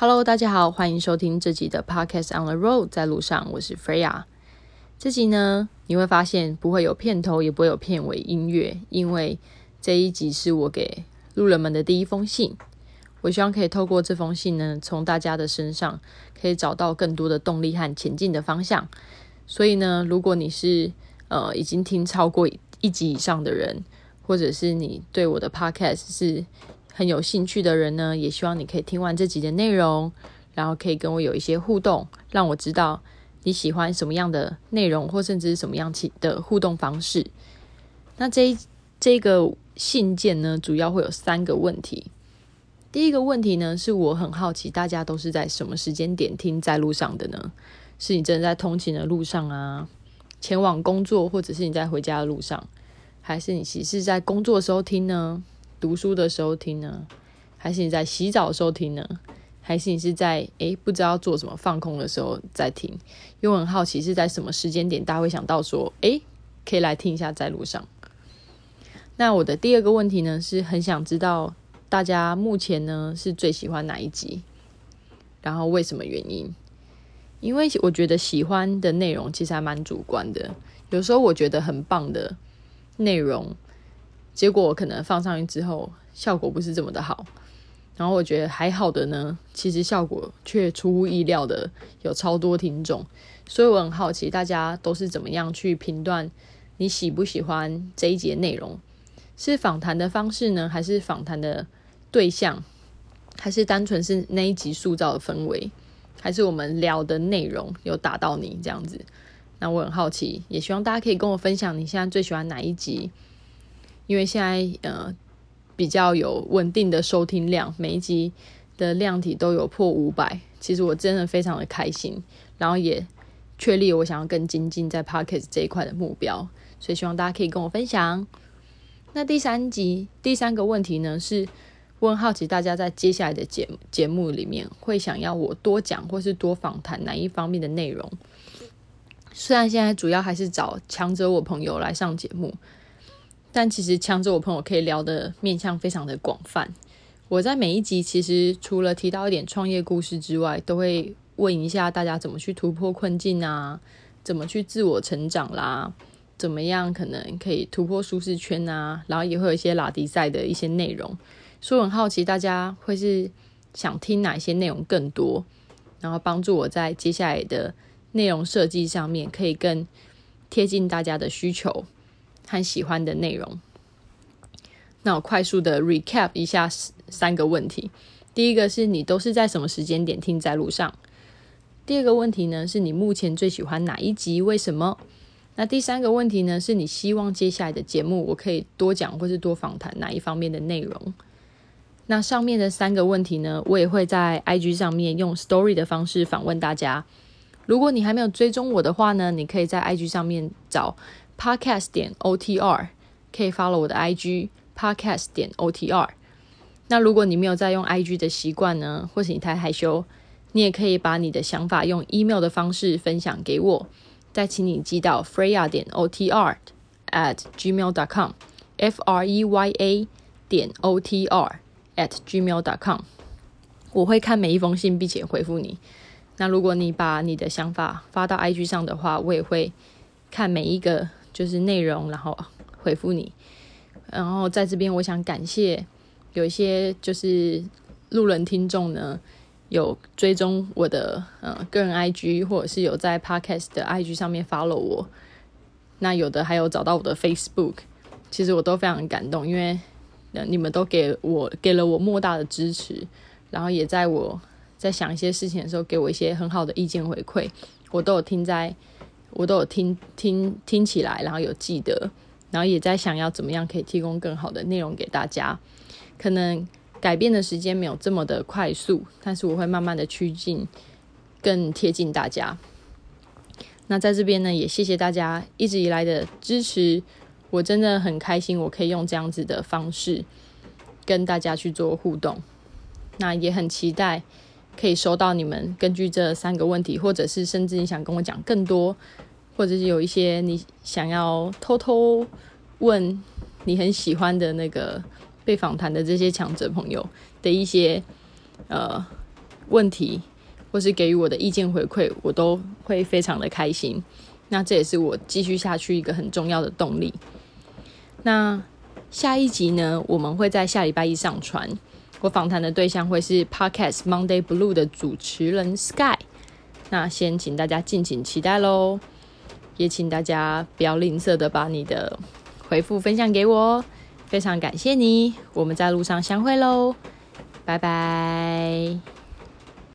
Hello，大家好，欢迎收听这集的 Podcast on the Road，在路上，我是 Freya。这集呢，你会发现不会有片头，也不会有片尾音乐，因为这一集是我给路人们的第一封信。我希望可以透过这封信呢，从大家的身上可以找到更多的动力和前进的方向。所以呢，如果你是呃已经听超过一集以上的人，或者是你对我的 Podcast 是很有兴趣的人呢，也希望你可以听完这集的内容，然后可以跟我有一些互动，让我知道你喜欢什么样的内容，或甚至是什么样的互动方式。那这这个信件呢，主要会有三个问题。第一个问题呢，是我很好奇，大家都是在什么时间点听在路上的呢？是你正在通勤的路上啊，前往工作，或者是你在回家的路上，还是你其实是在工作的时候听呢？读书的时候听呢，还是你在洗澡的时候听呢？还是你是在诶不知道做什么放空的时候在听？因为我很好奇是在什么时间点大家会想到说诶可以来听一下在路上。那我的第二个问题呢是很想知道大家目前呢是最喜欢哪一集，然后为什么原因？因为我觉得喜欢的内容其实还蛮主观的，有时候我觉得很棒的内容。结果可能放上去之后，效果不是这么的好。然后我觉得还好的呢，其实效果却出乎意料的有超多听众。所以我很好奇，大家都是怎么样去评断你喜不喜欢这一节内容？是访谈的方式呢，还是访谈的对象，还是单纯是那一集塑造的氛围，还是我们聊的内容有打到你这样子？那我很好奇，也希望大家可以跟我分享你现在最喜欢哪一集。因为现在呃比较有稳定的收听量，每一集的量体都有破五百，其实我真的非常的开心，然后也确立我想要更精进在 Pocket 这一块的目标，所以希望大家可以跟我分享。那第三集第三个问题呢，是问好奇大家在接下来的节节目里面会想要我多讲或是多访谈哪一方面的内容？虽然现在主要还是找强者我朋友来上节目。但其实强者我朋友可以聊的面向非常的广泛。我在每一集其实除了提到一点创业故事之外，都会问一下大家怎么去突破困境啊，怎么去自我成长啦，怎么样可能可以突破舒适圈啊，然后也会有一些拉迪赛的一些内容。所以很好奇大家会是想听哪些内容更多，然后帮助我在接下来的内容设计上面可以更贴近大家的需求。和喜欢的内容。那我快速的 recap 一下三个问题。第一个是你都是在什么时间点听在路上？第二个问题呢，是你目前最喜欢哪一集？为什么？那第三个问题呢，是你希望接下来的节目我可以多讲或是多访谈哪一方面的内容？那上面的三个问题呢，我也会在 IG 上面用 story 的方式访问大家。如果你还没有追踪我的话呢，你可以在 IG 上面找。Podcast 点 O T R 可以 follow 我的 IG Podcast 点 O T R。那如果你没有在用 IG 的习惯呢，或是你太害羞，你也可以把你的想法用 email 的方式分享给我，再请你寄到 Freya 点 O T R at gmail dot com F R E Y A 点 O T R at gmail dot com。我会看每一封信，并且回复你。那如果你把你的想法发到 IG 上的话，我也会看每一个。就是内容，然后回复你。然后在这边，我想感谢有一些就是路人听众呢，有追踪我的呃个人 IG，或者是有在 Podcast 的 IG 上面 follow 我。那有的还有找到我的 Facebook，其实我都非常感动，因为你们都给我给了我莫大的支持，然后也在我在想一些事情的时候，给我一些很好的意见回馈，我都有听在。我都有听听听起来，然后有记得，然后也在想要怎么样可以提供更好的内容给大家。可能改变的时间没有这么的快速，但是我会慢慢的趋近，更贴近大家。那在这边呢，也谢谢大家一直以来的支持，我真的很开心，我可以用这样子的方式跟大家去做互动。那也很期待。可以收到你们根据这三个问题，或者是甚至你想跟我讲更多，或者是有一些你想要偷偷问你很喜欢的那个被访谈的这些强者朋友的一些呃问题，或是给予我的意见回馈，我都会非常的开心。那这也是我继续下去一个很重要的动力。那下一集呢，我们会在下礼拜一上传。我访谈的对象会是 Podcast Monday Blue 的主持人 Sky。那先请大家敬请期待喽，也请大家不要吝啬的把你的回复分享给我哦，非常感谢你。我们在路上相会喽，拜拜。